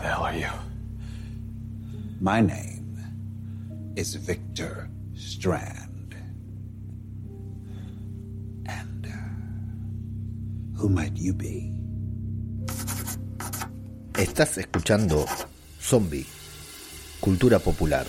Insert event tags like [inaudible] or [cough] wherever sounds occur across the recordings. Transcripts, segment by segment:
the hell are you? My name is Victor Strand. And uh, who might you be? Estás escuchando Zombie, Cultura Popular.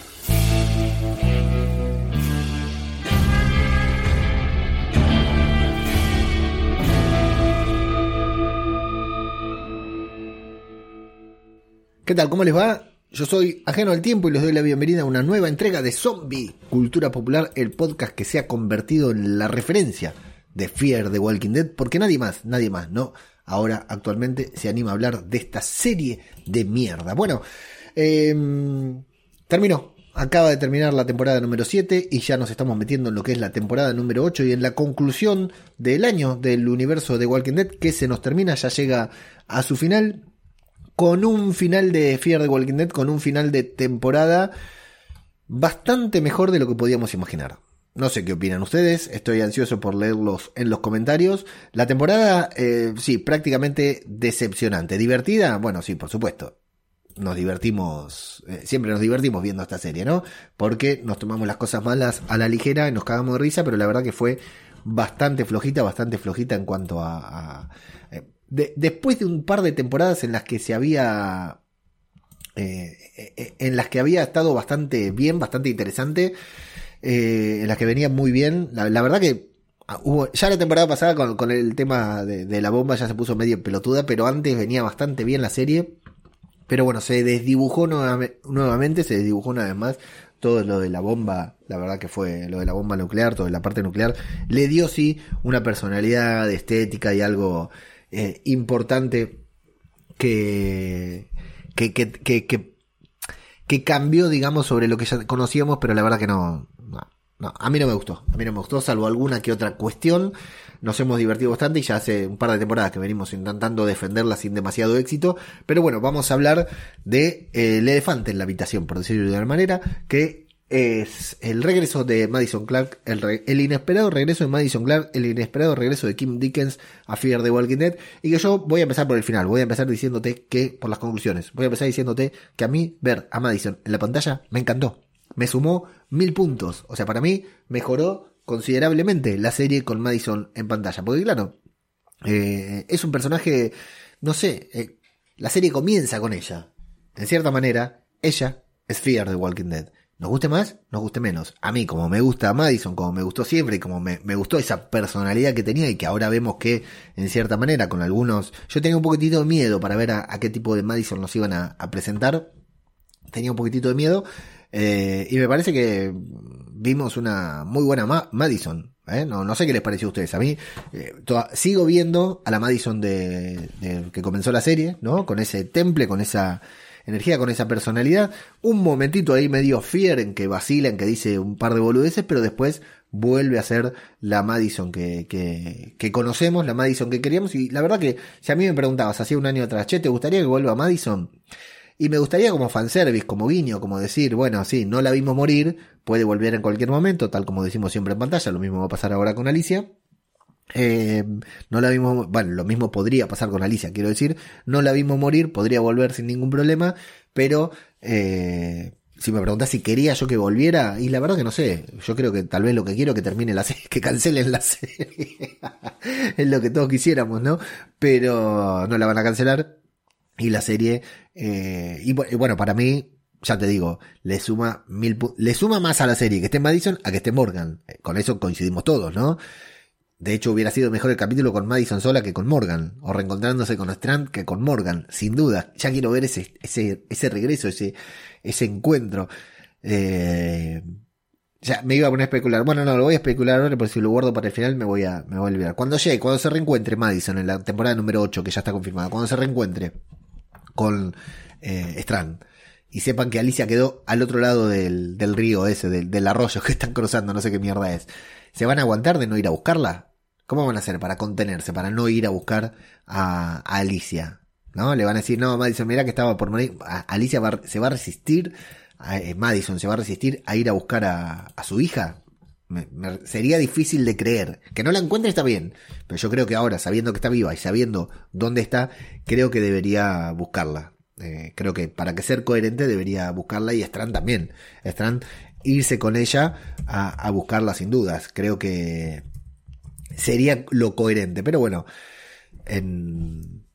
¿Qué tal? ¿Cómo les va? Yo soy Ajeno al Tiempo y les doy la bienvenida a una nueva entrega de Zombie, Cultura Popular, el podcast que se ha convertido en la referencia de Fear de Walking Dead, porque nadie más, nadie más, ¿no? Ahora actualmente se anima a hablar de esta serie de mierda. Bueno, em, terminó. Acaba de terminar la temporada número 7 y ya nos estamos metiendo en lo que es la temporada número 8 y en la conclusión del año del universo de Walking Dead que se nos termina, ya llega a su final con un final de Fear de Walking Dead, con un final de temporada bastante mejor de lo que podíamos imaginar. No sé qué opinan ustedes, estoy ansioso por leerlos en los comentarios. La temporada, eh, sí, prácticamente decepcionante. ¿Divertida? Bueno, sí, por supuesto. Nos divertimos, eh, siempre nos divertimos viendo esta serie, ¿no? Porque nos tomamos las cosas malas a la ligera y nos cagamos de risa, pero la verdad que fue bastante flojita, bastante flojita en cuanto a... a eh, de, después de un par de temporadas en las que se había... en las que había estado bastante bien, bastante interesante eh, en las que venía muy bien. La, verdad que ah, hubo, ya la temporada pasada con, el tema de, la bomba ya se puso medio pelotuda, pero antes venía bastante bien la serie. Pero bueno, se desdibujó nuevamente, nuevamente, se desdibujó una vez más todo lo de la bomba, la verdad que fue lo de la bomba nuclear, toda la parte nuclear, le dio sí una personalidad estética y algo eh, importante que, que, que, que, que, cambió, digamos, sobre lo que ya conocíamos, pero la verdad que no, no, a mí no me gustó. A mí no me gustó, salvo alguna que otra cuestión. Nos hemos divertido bastante y ya hace un par de temporadas que venimos intentando defenderla sin demasiado éxito. Pero bueno, vamos a hablar de eh, el elefante en la habitación, por decirlo de una manera, que es el regreso de Madison Clark, el, inesperado regreso de Madison Clark, el inesperado regreso de Kim Dickens a Fear the Walking Dead, y que yo voy a empezar por el final, voy a empezar diciéndote que, por las conclusiones, voy a empezar diciéndote que a mí ver a Madison en la pantalla me encantó, me sumó mil puntos. O sea, para mí mejoró considerablemente la serie con Madison en pantalla. Porque claro, eh, es un personaje, no sé, eh, la serie comienza con ella. En cierta manera, ella es Fear de Walking Dead. Nos guste más, nos guste menos. A mí, como me gusta Madison, como me gustó siempre y como me, gustó esa personalidad que tenía y que ahora vemos que, en cierta manera, con algunos... Yo tenía un poquitito de miedo para ver a, qué tipo de Madison nos iban a, presentar. Tenía un poquitito de miedo. Eh, y me parece que vimos una muy buena Ma Madison. ¿eh? No, sé qué les pareció a ustedes. A mí eh, sigo viendo a la Madison de, de, que comenzó la serie, ¿no? Con ese temple, con esa energía, con esa personalidad. Un momentito ahí medio fier en que vacila, en que dice un par de boludeces, pero después vuelve a ser la Madison que, que, que conocemos, la Madison que queríamos. Y la verdad que si a mí me preguntabas hacía un año atrás, che, ¿te gustaría que vuelva Madison? Y me gustaría como fanservice, como guiño, como decir, bueno, sí, no la vimos morir, puede volver en cualquier momento, tal como decimos siempre en pantalla, lo mismo va a pasar ahora con Alicia. Eh, no la vimos, bueno, lo mismo podría pasar con Alicia, quiero decir, no la vimos morir, podría volver sin ningún problema, pero eh, si me preguntas si quería yo que volviera, y la verdad que no sé, yo creo que tal vez lo que quiero es que termine la serie, [laughs] que cancelen la serie, [laughs] es lo que todos quisiéramos, ¿no? Pero no la van a cancelar, y la serie, eh, y, y, bueno, para mí, ya te digo, le suma mil, le suma más a la serie que esté Madison a que esté Morgan. Con eso coincidimos todos, ¿no? De hecho, hubiera sido mejor el capítulo con Madison sola que con Morgan, o reencontrándose con Strand que con Morgan, sin duda. Ya quiero ver ese, ese, ese regreso, ese, ese encuentro. Eh, ya me iba a poner a especular. Bueno, no, lo voy a especular ahora, porque si lo guardo para el final me voy a, me voy a olvidar. Cuando llegue, cuando se reencuentre Madison en la temporada número 8, que ya está confirmada, cuando se reencuentre con eh, Strand y sepan que Alicia quedó al otro lado del, del río ese, del, del, arroyo que están cruzando, no sé qué mierda es. ¿Se van a aguantar de no ir a buscarla? ¿Cómo van a hacer para contenerse, para no ir a buscar a, Alicia? ¿No? Le van a decir, no, Madison, mira que estaba por morir. Alicia se va a resistir, eh, Madison se va a resistir a ir a buscar a, su hija. Sería difícil de creer. Que no la encuentre está bien. Pero yo creo que ahora, sabiendo que está viva y sabiendo dónde está, creo que debería buscarla. Eh, creo que para que ser coherente debería buscarla y Strand también. Strand irse con ella a buscarla sin dudas. Creo que sería lo coherente. Pero bueno, en,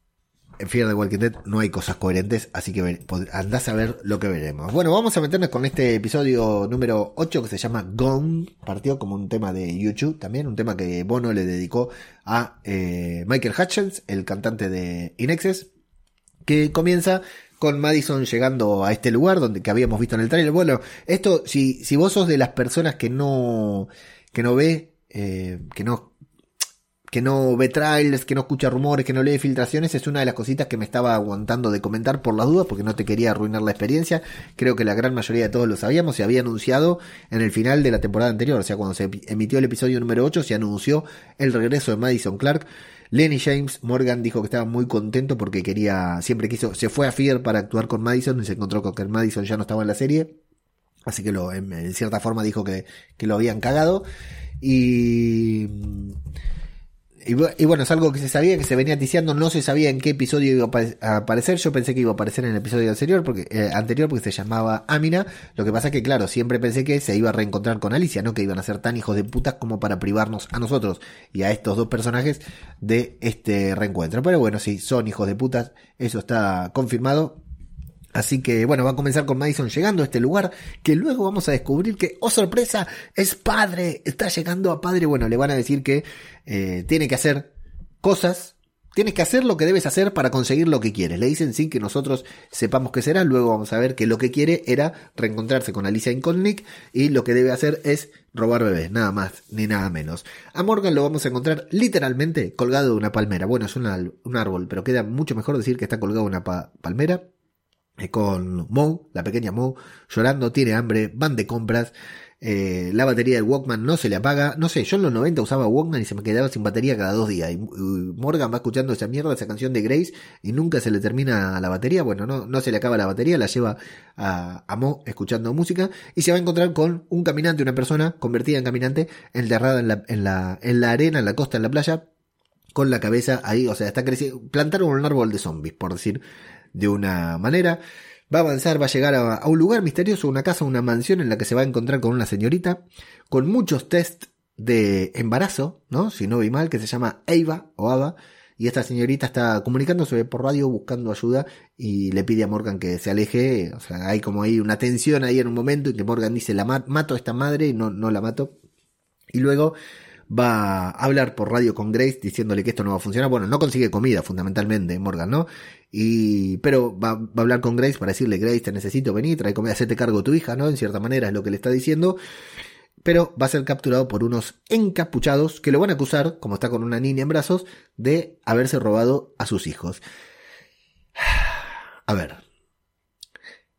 en Fear de Walking Dead no hay cosas coherentes, así que andás a ver lo que veremos. Bueno, vamos a meternos con este episodio número 8 que se llama Gone, partió como un tema de YouTube también, un tema que Bono le dedicó a eh, Michael Hutchins, el cantante de Inexes, que comienza con Madison llegando a este lugar donde que habíamos visto en el trailer. Bueno, esto, si, si vos sos de las personas que no, que no ve, eh, que no que no ve trailers, que no escucha rumores, que no lee filtraciones, es una de las cositas que me estaba aguantando de comentar por las dudas, porque no te quería arruinar la experiencia. Creo que la gran mayoría de todos lo sabíamos, se había anunciado en el final de la temporada anterior, o sea, cuando se emitió el episodio número 8, se anunció el regreso de Madison Clark. Lenny James Morgan dijo que estaba muy contento porque quería, siempre quiso, se fue a Fear para actuar con Madison y se encontró con que Madison ya no estaba en la serie. Así que en, cierta forma dijo que, que lo habían cagado. Y y, bueno, es algo que se sabía, que se venía ticiando, no se sabía en qué episodio iba a aparecer. Yo pensé que iba a aparecer en el episodio anterior porque, eh, anterior porque se llamaba Amina. Lo que pasa es que, claro, siempre pensé que se iba a reencontrar con Alicia, ¿no? Que iban a ser tan hijos de putas como para privarnos a nosotros y a estos dos personajes de este reencuentro. Pero bueno, sí, son hijos de putas, eso está confirmado. Así que bueno, va a comenzar con Madison llegando a este lugar, que luego vamos a descubrir que, oh sorpresa, es padre, está llegando a padre. Bueno, le van a decir que eh, tiene que hacer cosas, tienes que hacer lo que debes hacer para conseguir lo que quieres. Le dicen sin que nosotros sepamos qué será, luego vamos a ver que lo que quiere era reencontrarse con Alicia Inconnick y lo que debe hacer es robar bebés, nada más ni nada menos. A Morgan lo vamos a encontrar literalmente colgado de una palmera. Bueno, es un árbol, pero queda mucho mejor decir que está colgado de una palmera con Mo, la pequeña Mo, llorando, tiene hambre, van de compras, eh, la batería del Walkman no se le apaga, no sé, yo en los 90 usaba Walkman y se me quedaba sin batería cada dos días, y, Morgan va escuchando esa mierda, esa canción de Grace, y nunca se le termina la batería, bueno, no, no se le acaba la batería, la lleva a, a Mo escuchando música, y se va a encontrar con un caminante, una persona convertida en caminante, enterrada en la, en la, en la arena, en la costa, en la playa, con la cabeza ahí, o sea, está creciendo, plantaron un árbol de zombies, por decir de una manera. Va a avanzar, va a llegar a, un lugar misterioso, una casa, una mansión en la que se va a encontrar con una señorita, con muchos test de embarazo, ¿no? Si no vi mal, que se llama Eva o Ava, y esta señorita está comunicándose por radio buscando ayuda y le pide a Morgan que se aleje, o sea, hay como ahí una tensión ahí en un momento y que Morgan dice, la mato a esta madre y no, no la mato. Y luego va a hablar por radio con Grace diciéndole que esto no va a funcionar. Bueno, no consigue comida fundamentalmente, Morgan, ¿no? Y, pero va, a hablar con Grace para decirle, Grace, te necesito venir, trae comida, hacerte cargo de tu hija, ¿no? En cierta manera es lo que le está diciendo. Pero va a ser capturado por unos encapuchados que lo van a acusar, como está con una niña en brazos, de haberse robado a sus hijos. [sighs] A ver,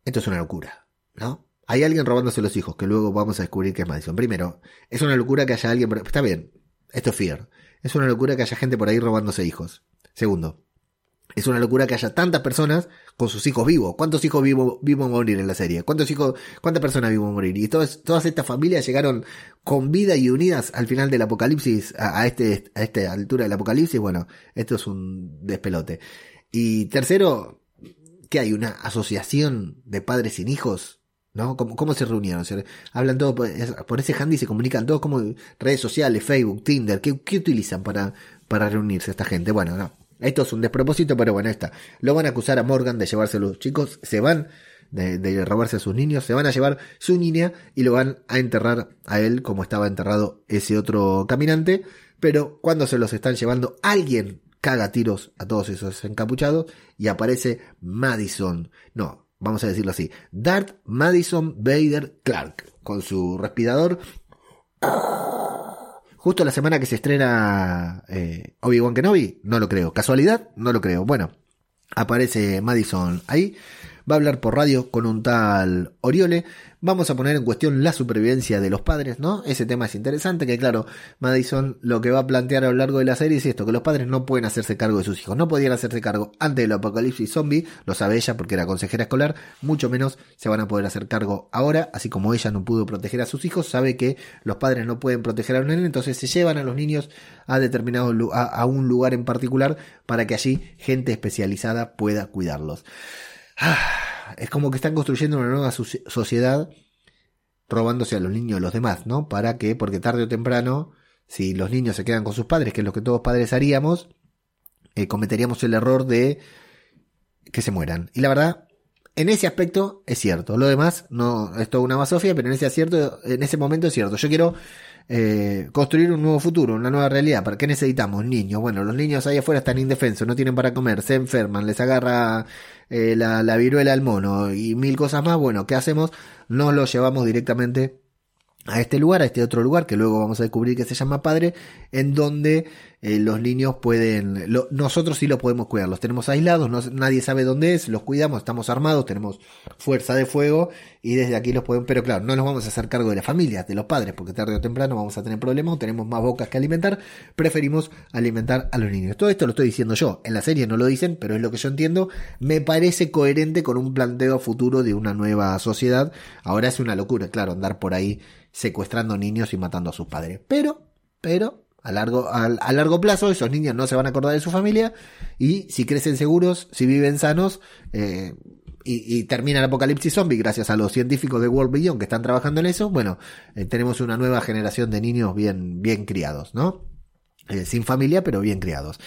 esto es una locura, ¿no? Hay alguien robándose los hijos, que luego vamos a descubrir que es Madison. Primero, es una locura que haya alguien... Está bien, esto es Fear. Es una locura que haya gente por ahí robándose hijos. Segundo, es una locura que haya tantas personas con sus hijos vivos. ¿Cuántos hijos vivos vivos morir en la serie? ¿Cuántos hijos, cuántas personas vivos morir? Y todas, todas estas familias llegaron con vida y unidas al final del apocalipsis, a, este, a esta altura del apocalipsis. Bueno, esto es un despelote. Y tercero, ¿qué hay? ¿Una asociación de padres sin hijos? ¿no? ¿Cómo, se reunieron? hablan todos por, ese handy, se comunican todos como redes sociales, Facebook, Tinder, ¿qué, utilizan para, para reunirse esta gente? Bueno, no. Esto es un despropósito, pero bueno, está. Lo van a acusar a Morgan de llevarse los chicos, se van de, robarse a sus niños, se van a llevar su niña y lo van a enterrar a él como estaba enterrado ese otro caminante. Pero cuando se los están llevando, alguien caga tiros a todos esos encapuchados y aparece Madison. No, vamos a decirlo así, Darth Madison Vader Clark, con su respirador. Justo la semana que se estrena eh, Obi-Wan Kenobi, no lo creo. ¿Casualidad? No lo creo. Bueno, aparece Madison ahí va a hablar por radio con un tal Oriole. Vamos a poner en cuestión la supervivencia de los padres, ¿no? Ese tema es interesante, que claro, Madison lo que va a plantear a lo largo de la serie es esto, que los padres no pueden hacerse cargo de sus hijos, no podían hacerse cargo antes del apocalipsis zombie, lo sabe ella porque era consejera escolar, mucho menos se van a poder hacer cargo ahora, así como ella no pudo proteger a sus hijos, sabe que los padres no pueden proteger a un nene, entonces se llevan a los niños a determinado a un lugar en particular para que allí gente especializada pueda cuidarlos. [sighs] es como que están construyendo una nueva sociedad robándose a los niños los demás, ¿no? ¿Para qué? Porque tarde o temprano, si los niños se quedan con sus padres, que es lo que todos padres haríamos, eh, cometeríamos el error de que se mueran. Y la verdad, en ese aspecto es cierto. Lo demás no es toda una masofia, pero en ese, acierto, en ese momento es cierto. Yo quiero eh, construir un nuevo futuro, una nueva realidad. ¿Para qué necesitamos? Niños. Bueno, los niños ahí afuera están indefensos, no tienen para comer, se enferman, les agarra eh, la, la viruela al mono y mil cosas más. Bueno, ¿qué hacemos? Nos los llevamos directamente a este lugar, a este otro lugar que luego vamos a descubrir que se llama Padre, en donde eh, los niños pueden, nosotros sí los podemos cuidar, los tenemos aislados, nadie sabe dónde es, los cuidamos, estamos armados, tenemos fuerza de fuego y desde aquí los podemos, pero claro, no nos vamos a hacer cargo de las familias, de los padres, porque tarde o temprano vamos a tener problemas, tenemos más bocas que alimentar, preferimos alimentar a los niños. Todo esto lo estoy diciendo yo, en la serie no lo dicen, pero es lo que yo entiendo, me parece coherente con un planteo futuro de una nueva sociedad. Ahora es una locura, claro, andar por ahí secuestrando niños y matando a sus padres, pero, pero a largo, a, largo plazo esos niños no se van a acordar de su familia y si crecen seguros, si viven sanos eh, y, termina el apocalipsis zombie gracias a los científicos de World Beyond que están trabajando en eso, bueno, eh, tenemos una nueva generación de niños bien, bien criados, ¿no? Eh, sin familia, pero bien criados.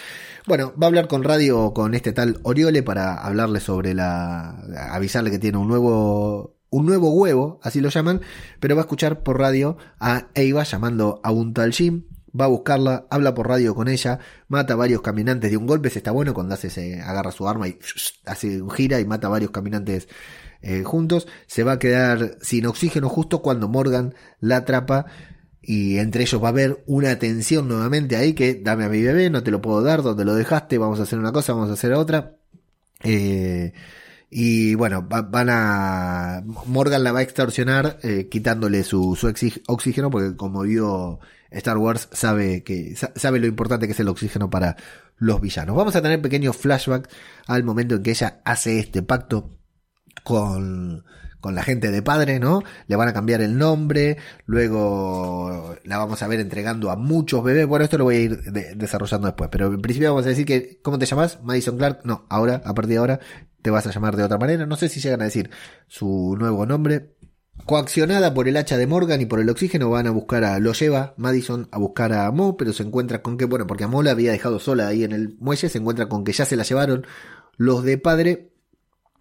Bueno, va a hablar con radio con este tal Oriole para hablarle sobre la. avisarle que tiene un nuevo. Un nuevo huevo, así lo llaman, pero va a escuchar por radio a Eva llamando a un tal Jim, va a buscarla, habla por radio con ella, mata a varios caminantes de un golpe, se está bueno cuando hace se agarra su arma y [sniffs] hace un gira y mata a varios caminantes eh, juntos, se va a quedar sin oxígeno justo cuando Morgan la atrapa y entre ellos va a haber una tensión nuevamente ahí que dame a mi bebé, no te lo puedo dar, donde lo dejaste, vamos a hacer una cosa, vamos a hacer otra. Eh, y bueno, van a. Morgan la va a extorsionar eh, quitándole su, su oxígeno, porque como vio Star Wars sabe que sabe lo importante que es el oxígeno para los villanos. Vamos a tener pequeños flashbacks al momento en que ella hace este pacto con con la gente de padre, ¿no? Le van a cambiar el nombre, luego la vamos a ver entregando a muchos bebés. Bueno, esto lo voy a ir desarrollando después, pero en principio vamos a decir que, ¿cómo te llamas? Madison Clark. No, ahora, a partir de ahora, te vas a llamar de otra manera. No sé si llegan a decir su nuevo nombre. Coaccionada por el hacha de Morgan y por el oxígeno, van a buscar a. Lo lleva Madison a buscar a Mo, pero se encuentra con que, bueno, porque a Mo la había dejado sola ahí en el muelle, se encuentra con que ya se la llevaron los de padre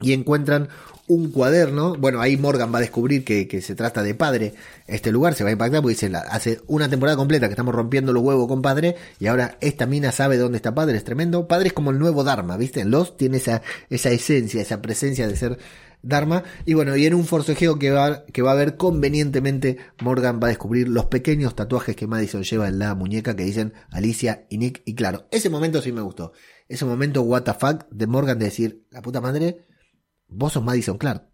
y encuentran un cuaderno. Bueno, ahí Morgan va a descubrir que, se trata de padre. Este lugar se va a impactar porque dice, hace una temporada completa que estamos rompiendo los huevos con padre y ahora esta mina sabe dónde está padre. Es tremendo. Padre es como el nuevo Dharma, ¿viste? Los tiene esa, esa esencia, esa presencia de ser Dharma. Y bueno, y en un forcejeo que va, que va a haber convenientemente, Morgan va a descubrir los pequeños tatuajes que Madison lleva en la muñeca que dicen Alicia y Nick. Y claro, ese momento sí me gustó. Ese momento, what the fuck, de Morgan de decir, la puta madre, vos sos Madison Clark.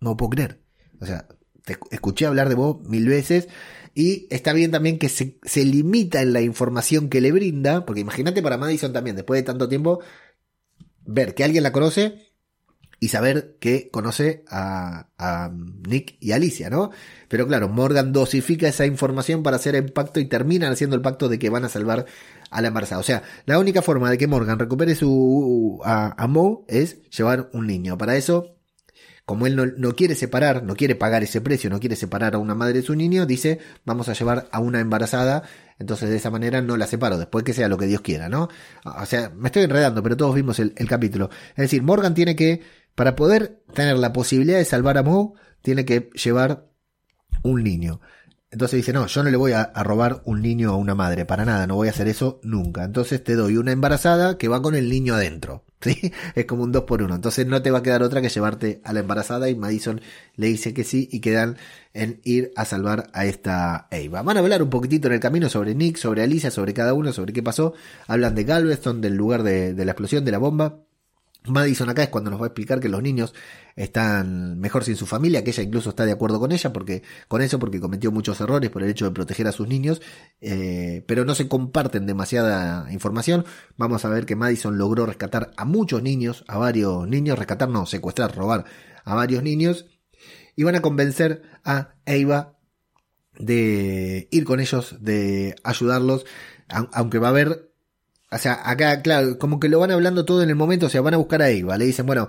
No puedo creer. O sea, te escuché hablar de vos mil veces. Y está bien también que se, se limita en la información que le brinda. Porque imagínate para Madison también, después de tanto tiempo, ver que alguien la conoce y saber que conoce a, Nick y Alicia, ¿no? Pero claro, Morgan dosifica esa información para hacer el pacto y terminan haciendo el pacto de que van a salvar a la embarazada. O sea, la única forma de que Morgan recupere su a, Mo es llevar un niño. Para eso, como él no, no, quiere separar, no quiere pagar ese precio, no quiere separar a una madre de su niño, dice, vamos a llevar a una embarazada, entonces de esa manera no la separo, después que sea lo que Dios quiera, ¿no? O sea, me estoy enredando, pero todos vimos el, el capítulo. Es decir, Morgan tiene que para poder tener la posibilidad de salvar a Moe, tiene que llevar un niño. Entonces dice, no, yo no le voy a, robar un niño a una madre, para nada, no voy a hacer eso nunca. Entonces te doy una embarazada que va con el niño adentro. [laughs] ¿sí? Es como un dos por uno. Entonces no te va a quedar otra que llevarte a la embarazada y Madison le dice que sí y quedan en ir a salvar a esta Eva. Van a hablar un poquitito en el camino sobre Nick, sobre Alicia, sobre cada uno, sobre qué pasó. Hablan de Galveston, del lugar de la explosión, de la bomba. Madison acá es cuando nos va a explicar que los niños están mejor sin su familia, que ella incluso está de acuerdo con ella, porque con eso, porque cometió muchos errores por el hecho de proteger a sus niños, eh, pero no se comparten demasiada información. Vamos a ver que Madison logró rescatar a muchos niños, a varios niños, rescatar no, secuestrar, robar a varios niños, y van a convencer a Eva de ir con ellos, de ayudarlos, aunque va a haber o sea, acá, claro, como que lo van hablando todo en el momento, o sea, van a buscar a Eva, le dicen, bueno,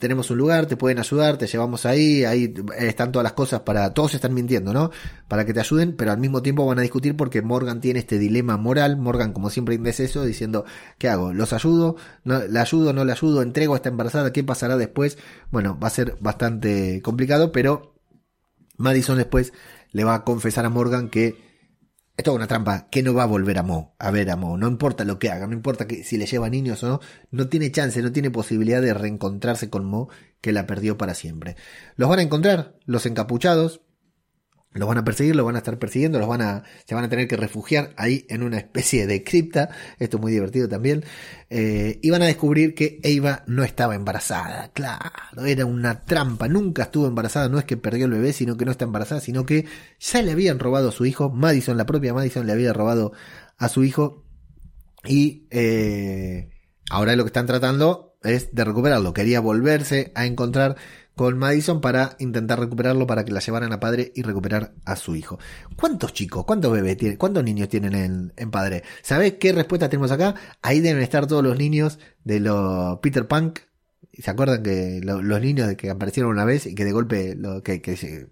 tenemos un lugar, te pueden ayudar, te llevamos ahí, ahí están todas las cosas para, todos están mintiendo, ¿no? Para que te ayuden, pero al mismo tiempo van a discutir porque Morgan tiene este dilema moral, Morgan como siempre indeciso, diciendo, ¿qué hago? ¿Los ayudo? ¿No, ¿La ayudo? ¿No la ayudo? ¿Entrego a esta embarazada? ¿Qué pasará después? Bueno, va a ser bastante complicado, pero Madison después le va a confesar a Morgan que esto es una trampa que no va a volver a Mo, a ver a Mo, no importa lo que haga, no importa que si le lleva niños o no, no tiene chance, no tiene posibilidad de reencontrarse con Mo que la perdió para siempre. Los van a encontrar, los encapuchados, los van a perseguir, los van a estar persiguiendo, los van a, se van a tener que refugiar ahí en una especie de cripta, esto es muy divertido también, eh, y van a descubrir que Eva no estaba embarazada, claro, era una trampa, nunca estuvo embarazada, no es que perdió el bebé, sino que no está embarazada, sino que ya le habían robado a su hijo, Madison, la propia Madison le había robado a su hijo, y eh, ahora lo que están tratando es de recuperarlo, quería volverse a encontrar con Madison para intentar recuperarlo para que la llevaran a padre y recuperar a su hijo. ¿Cuántos chicos, cuántos bebés tienen, cuántos niños tienen en, padre? ¿Sabés qué respuesta tenemos acá? Ahí deben estar todos los niños de los Peter Punk. ¿Se acuerdan que los niños que aparecieron una vez y que de golpe lo, que, que,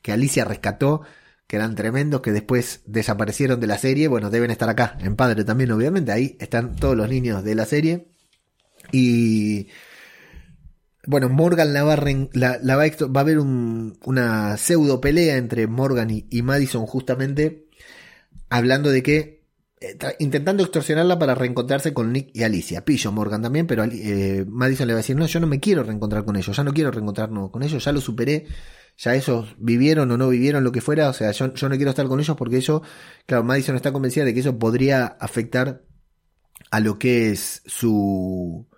que Alicia rescató? que eran tremendos, que después desaparecieron de la serie, bueno, deben estar acá, en Padre también, obviamente, ahí están todos los niños de la serie. Y bueno, Morgan la va, a, la, va, a, haber una pseudo pelea entre Morgan y, Madison justamente hablando de que eh, intentando extorsionarla para reencontrarse con Nick y Alicia. Pillo Morgan también, pero eh, Madison le va a decir, no, yo no me quiero reencontrar con ellos, ya no quiero reencontrarnos con ellos, ya lo superé, ya esos vivieron o no vivieron lo que fuera, o sea, yo, yo no quiero estar con ellos porque eso, claro, Madison está convencida de que eso podría afectar a lo que es su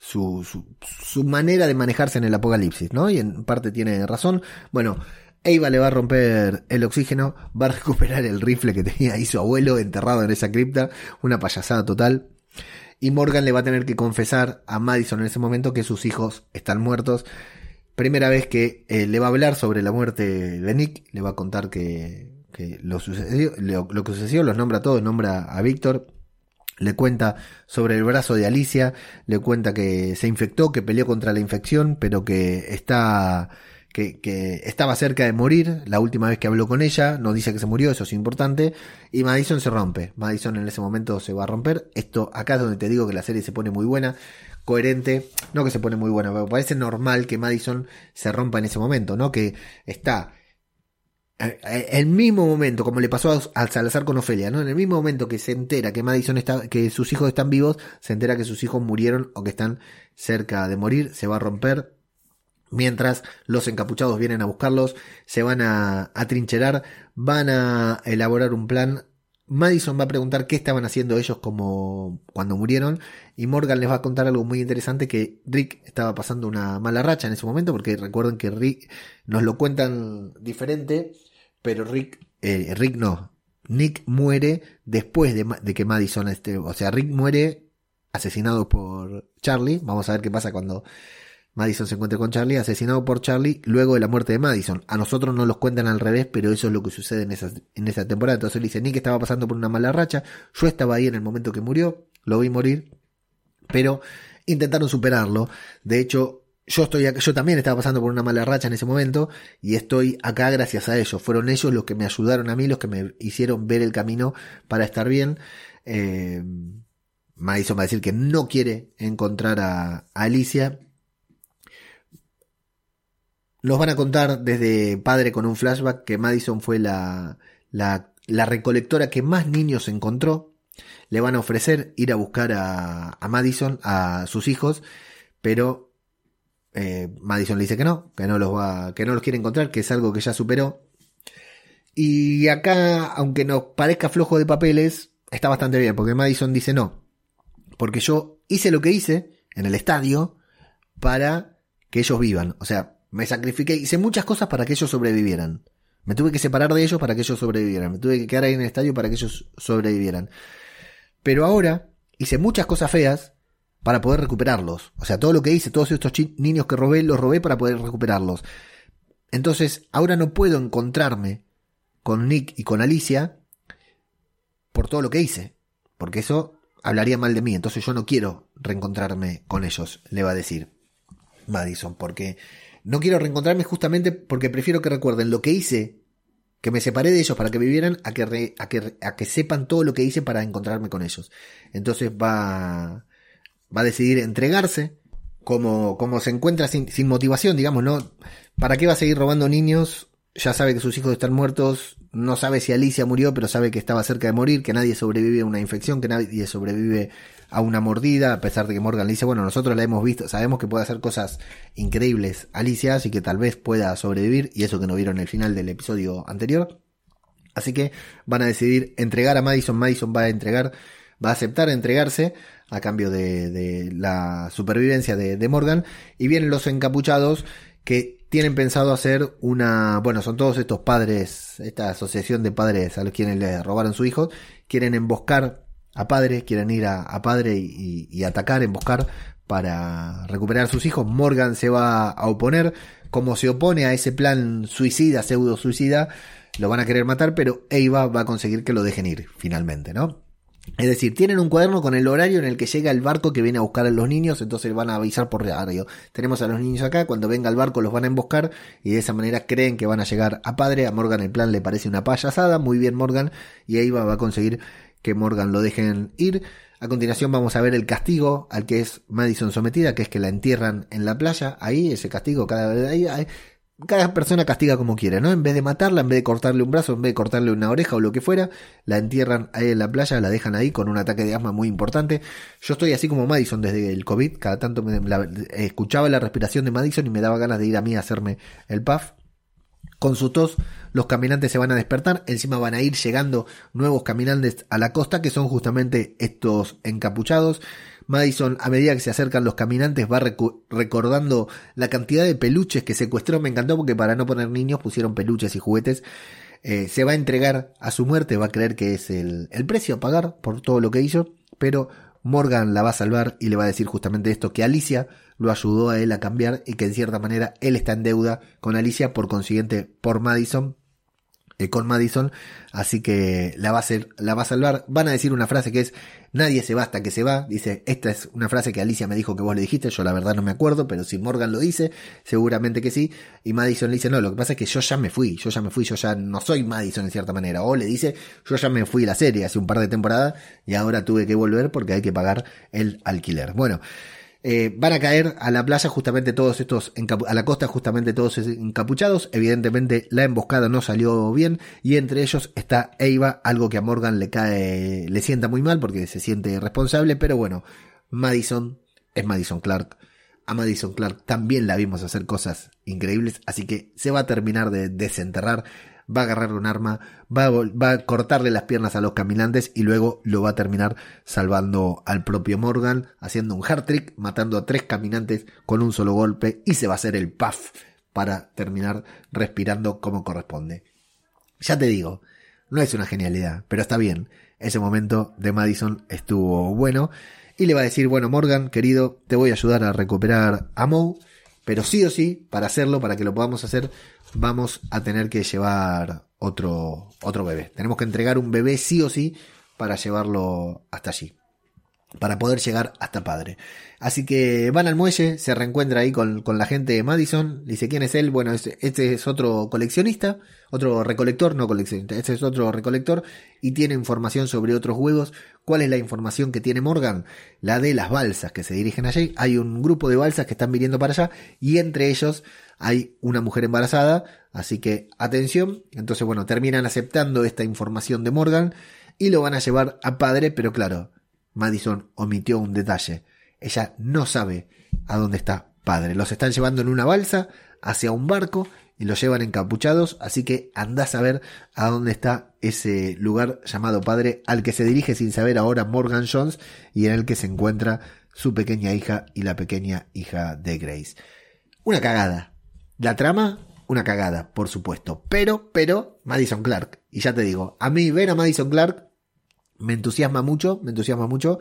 su, su, manera de manejarse en el apocalipsis, ¿no? Y en parte tiene razón. Bueno, Eva le va a romper el oxígeno, va a recuperar el rifle que tenía ahí su abuelo enterrado en esa cripta, una payasada total. Y Morgan le va a tener que confesar a Madison en ese momento que sus hijos están muertos. Primera vez que eh, le va a hablar sobre la muerte de Nick, le va a contar que, lo, sucedió, lo, lo que sucedió, los nombra a todos, nombra a Víctor, le cuenta sobre el brazo de Alicia, le cuenta que se infectó, que peleó contra la infección, pero que está que, estaba cerca de morir la última vez que habló con ella, no dice que se murió, eso es importante, y Madison se rompe, Madison en ese momento se va a romper, esto acá es donde te digo que la serie se pone muy buena, coherente, no que se pone muy buena, pero parece normal que Madison se rompa en ese momento, ¿no? Que está el mismo momento, como le pasó al Salazar con Ofelia, ¿no? En el mismo momento que se entera que Madison está, que sus hijos están vivos, se entera que sus hijos murieron o que están cerca de morir, se va a romper. Mientras los encapuchados vienen a buscarlos, se van a atrincherar, van a elaborar un plan. Madison va a preguntar qué estaban haciendo ellos como cuando murieron y Morgan les va a contar algo muy interesante que Rick estaba pasando una mala racha en ese momento porque recuerden que Rick nos lo cuentan diferente pero Rick, eh, Rick no, Nick muere después de, de, que Madison esté, o sea, Rick muere asesinado por Charlie, vamos a ver qué pasa cuando Madison se encuentre con Charlie, asesinado por Charlie luego de la muerte de Madison. A nosotros no los cuentan al revés, pero eso es lo que sucede en esa, en esa temporada. Entonces él dice, Nick estaba pasando por una mala racha, yo estaba ahí en el momento que murió, lo vi morir, pero intentaron superarlo. De hecho, yo estoy yo también estaba pasando por una mala racha en ese momento y estoy acá gracias a ellos. Fueron ellos los que me ayudaron a mí, los que me hicieron ver el camino para estar bien. Madison va a decir que no quiere encontrar a, Alicia. Nos van a contar desde padre con un flashback que Madison fue la, la, la recolectora que más niños encontró. Le van a ofrecer ir a buscar a, a Madison, a sus hijos, pero eh, Madison le dice que no, que no los va, que no los quiere encontrar, que es algo que ya superó. Y acá, aunque nos parezca flojo de papeles, está bastante bien, porque Madison dice no. Porque yo hice lo que hice en el estadio para que ellos vivan. O sea, me sacrifiqué, hice muchas cosas para que ellos sobrevivieran. Me tuve que separar de ellos para que ellos sobrevivieran. Me tuve que quedar ahí en el estadio para que ellos sobrevivieran. Pero ahora hice muchas cosas feas para poder recuperarlos. O sea, todo lo que hice, todos estos niños que robé, los robé para poder recuperarlos. Entonces, ahora no puedo encontrarme con Nick y con Alicia por todo lo que hice. Porque eso hablaría mal de mí, entonces yo no quiero reencontrarme con ellos, le va a decir Madison, porque no quiero reencontrarme justamente porque prefiero que recuerden lo que hice, que me separé de ellos para que vivieran, a que, a que, sepan todo lo que hice para encontrarme con ellos. Entonces va, va a decidir entregarse, como, como se encuentra sin, sin motivación, digamos, ¿no? ¿Para qué va a seguir robando niños? Ya sabe que sus hijos están muertos, no sabe si Alicia murió, pero sabe que estaba cerca de morir, que nadie sobrevive a una infección, que nadie sobrevive a una mordida, a pesar de que Morgan le dice, bueno, nosotros la hemos visto, sabemos que puede hacer cosas increíbles Alicia, así que tal vez pueda sobrevivir, y eso que no vieron en el final del episodio anterior. Así que van a decidir entregar a Madison, Madison va a entregar, va a aceptar entregarse a cambio de, la supervivencia de, de Morgan, y vienen los encapuchados que tienen pensado hacer una, bueno, son todos estos padres, esta asociación de padres a los quienes le robaron su hijo, quieren emboscar a padre, quieren ir a, padre y, y, atacar, emboscar para recuperar a sus hijos. Morgan se va a oponer, como se opone a ese plan suicida, pseudo suicida, lo van a querer matar, pero Eva va a conseguir que lo dejen ir, finalmente, ¿no? Es decir, tienen un cuaderno con el horario en el que llega el barco que viene a buscar a los niños, entonces van a avisar por radio. Tenemos a los niños acá, cuando venga el barco los van a emboscar y de esa manera creen que van a llegar a padre. A Morgan el plan le parece una payasada, muy bien Morgan, y Eva va a conseguir que Morgan lo dejen ir. A continuación vamos a ver el castigo al que es Madison sometida, que es que la entierran en la playa. Ahí, ese castigo, cada vez ahí, cada persona castiga como quiere, ¿no? En vez de matarla, en vez de cortarle un brazo, en vez de cortarle una oreja o lo que fuera, la entierran ahí en la playa, la dejan ahí con un ataque de asma muy importante. Yo estoy así como Madison desde el COVID, cada tanto me, escuchaba la respiración de Madison y me daba ganas de ir a mí a hacerme el puff. Con su tos, los caminantes se van a despertar, encima van a ir llegando nuevos caminantes a la costa, que son justamente estos encapuchados. Madison, a medida que se acercan los caminantes, va recordando la cantidad de peluches que secuestró. Me encantó porque para no poner niños pusieron peluches y juguetes. Eh, se va a entregar a su muerte, va a creer que es el, el precio a pagar por todo lo que hizo, pero Morgan la va a salvar y le va a decir justamente esto, que Alicia lo ayudó a él a cambiar y que en cierta manera él está en deuda con Alicia, por consiguiente por Madison, con Madison, así que la va a hacer, la va a salvar. Van a decir una frase que es nadie se va hasta que se va. Dice, esta es una frase que Alicia me dijo que vos le dijiste, yo la verdad no me acuerdo, pero si Morgan lo dice, seguramente que sí. Y Madison le dice, no, lo que pasa es que yo ya me fui, yo ya me fui, yo ya no soy Madison en cierta manera. O le dice, yo ya me fui la serie hace un par de temporadas y ahora tuve que volver porque hay que pagar el alquiler. Bueno. Eh, van a caer a la playa justamente todos estos, a la costa justamente todos encapuchados. Evidentemente la emboscada no salió bien y entre ellos está Eva, algo que a Morgan le cae, le sienta muy mal porque se siente responsable, pero bueno, Madison es Madison Clark. A Madison Clark también la vimos hacer cosas increíbles, así que se va a terminar de desenterrar va a agarrar un arma, va a, va a cortarle las piernas a los caminantes y luego lo va a terminar salvando al propio Morgan, haciendo un hard trick, matando a tres caminantes con un solo golpe y se va a hacer el puff para terminar respirando como corresponde. Ya te digo, no es una genialidad, pero está bien. Ese momento de Madison estuvo bueno. Y le va a decir, bueno, Morgan, querido, te voy a ayudar a recuperar a Moe. Pero sí o sí, para hacerlo, para que lo podamos hacer, vamos a tener que llevar otro, otro bebé. Tenemos que entregar un bebé sí o sí para llevarlo hasta allí. Para poder llegar hasta padre. Así que van al muelle, se reencuentra ahí con, con la gente de Madison. Dice quién es él. Bueno, este, este es otro coleccionista, otro recolector, no coleccionista, este es otro recolector y tiene información sobre otros huevos. ¿Cuál es la información que tiene Morgan? La de las balsas que se dirigen allí. Hay un grupo de balsas que están viniendo para allá y entre ellos hay una mujer embarazada. Así que atención. Entonces, bueno, terminan aceptando esta información de Morgan y lo van a llevar a padre, pero claro, Madison omitió un detalle ella no sabe a dónde está padre. Los están llevando en una balsa hacia un barco y los llevan encapuchados, así que andás a ver a dónde está ese lugar llamado padre al que se dirige sin saber ahora Morgan Jones y en el que se encuentra su pequeña hija y la pequeña hija de Grace. Una cagada. La trama, una cagada, por supuesto. Pero, pero, Madison Clark. Y ya te digo, a mí ver a Madison Clark me entusiasma mucho, me entusiasma mucho.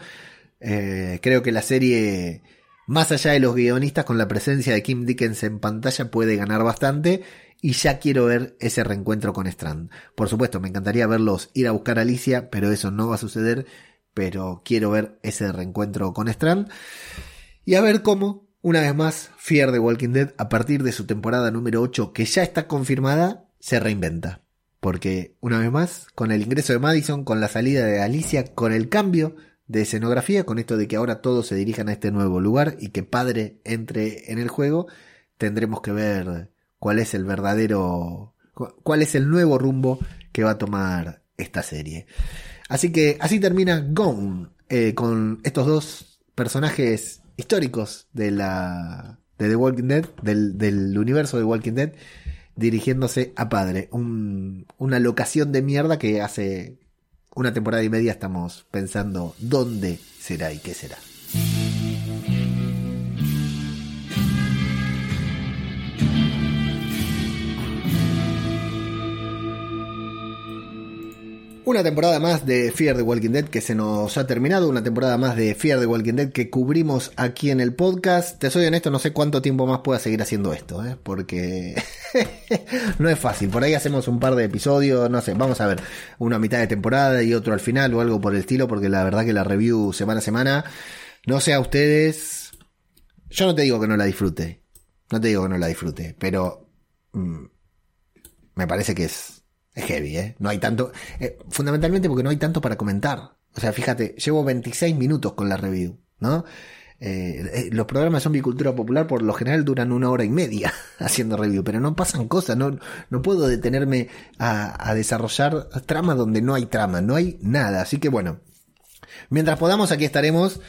Eh, creo que la serie, más allá de los guionistas, con la presencia de Kim Dickens en pantalla, puede ganar bastante. Y ya quiero ver ese reencuentro con Strand. Por supuesto, me encantaría verlos ir a buscar a Alicia, pero eso no va a suceder. pero quiero ver ese reencuentro con Strand y a ver cómo, una vez más, Fear the Walking Dead, a partir de su temporada número 8, que ya está confirmada, se reinventa. Porque, una vez más, con el ingreso de Madison, con la salida de Alicia, con el cambio de escenografía, con esto de que ahora todos se dirijan a este nuevo lugar y que padre entre en el juego, tendremos que ver cuál es el verdadero, cuál es el nuevo rumbo que va a tomar esta serie. Así que así termina Gone, eh, con estos dos personajes históricos de la de The Walking Dead, del, del universo de Walking Dead, dirigiéndose a Padre, una locación de mierda que hace una temporada y media estamos pensando dónde será y qué será. Una temporada más de Fear the Walking Dead que se nos ha terminado, una temporada más de Fear the Walking Dead que cubrimos aquí en el podcast. Te soy honesto, no sé cuánto tiempo más pueda seguir haciendo esto, ¿eh? porque [laughs] no es fácil. Por ahí hacemos un par de episodios, no sé, vamos a ver, una a mitad de temporada y otro al final o algo por el estilo, porque la verdad que la review semana a semana, no sé a ustedes, yo no te digo que no la disfrute, no te digo que no la disfrute, pero mm, me parece que es es heavy, ¿eh? No hay tanto. Eh, fundamentalmente porque no hay tanto para comentar. O sea, fíjate, llevo 26 minutos con la review, ¿no? Eh, eh, los programas de bicultura popular por lo general duran una hora y media [laughs] haciendo review, pero no pasan cosas, no, no puedo detenerme a, a desarrollar trama donde no hay trama, no hay nada. Así que bueno, mientras podamos aquí estaremos